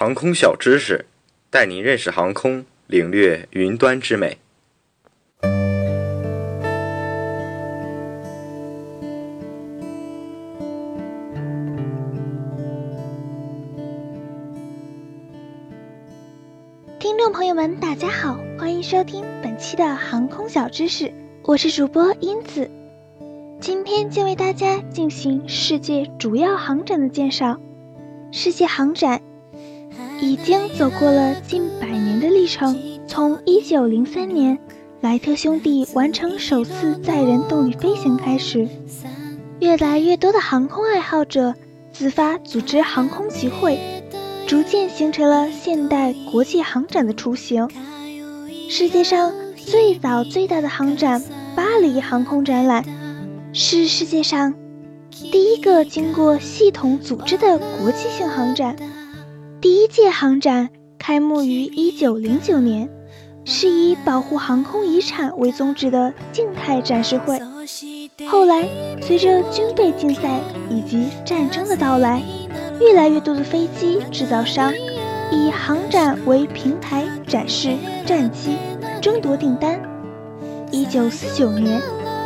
航空小知识，带您认识航空，领略云端之美。听众朋友们，大家好，欢迎收听本期的航空小知识，我是主播英子。今天将为大家进行世界主要航展的介绍。世界航展已经走过了近百年的历程，从1903年莱特兄弟完成首次载人动力飞行开始，越来越多的航空爱好者自发组织航空集会，逐渐形成了现代国际航展的雏形。世界上最早最大的航展——巴黎航空展览，是世界上。第一个经过系统组织的国际性航展，第一届航展开幕于1909年，是以保护航空遗产为宗旨的静态展示会。后来，随着军备竞赛以及战争的到来，越来越多的飞机制造商以航展为平台展示战机，争夺订单。1949年，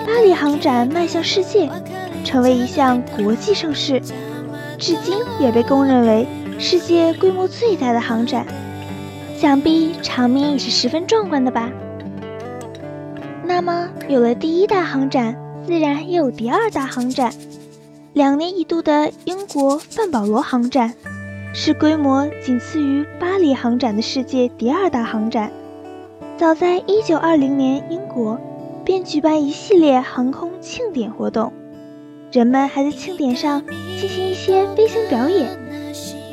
巴黎航展迈向世界。成为一项国际盛事，至今也被公认为世界规模最大的航展，想必场面也是十分壮观的吧。那么，有了第一大航展，自然也有第二大航展。两年一度的英国范保罗航展，是规模仅次于巴黎航展的世界第二大航展。早在1920年，英国便举办一系列航空庆典活动。人们还在庆典上进行一些飞行表演。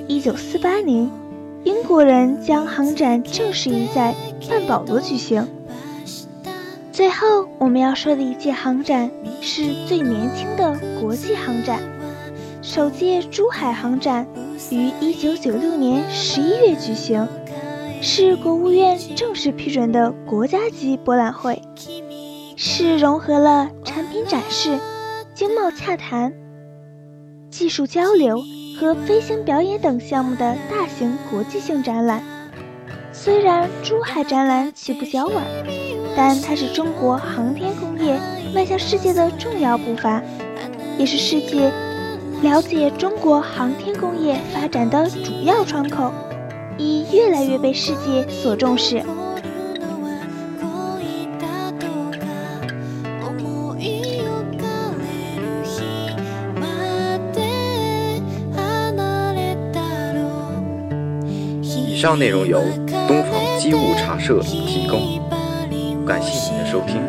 一九四八年，英国人将航展正式移在范保罗举行。最后，我们要说的一届航展是最年轻的国际航展。首届珠海航展于一九九六年十一月举行，是国务院正式批准的国家级博览会，是融合了产品展示。经贸洽谈、技术交流和飞行表演等项目的大型国际性展览。虽然珠海展览起步较晚，但它是中国航天工业迈向世界的重要步伐，也是世界了解中国航天工业发展的主要窗口，已越来越被世界所重视。以上内容由东方机务茶社提供，感谢您的收听。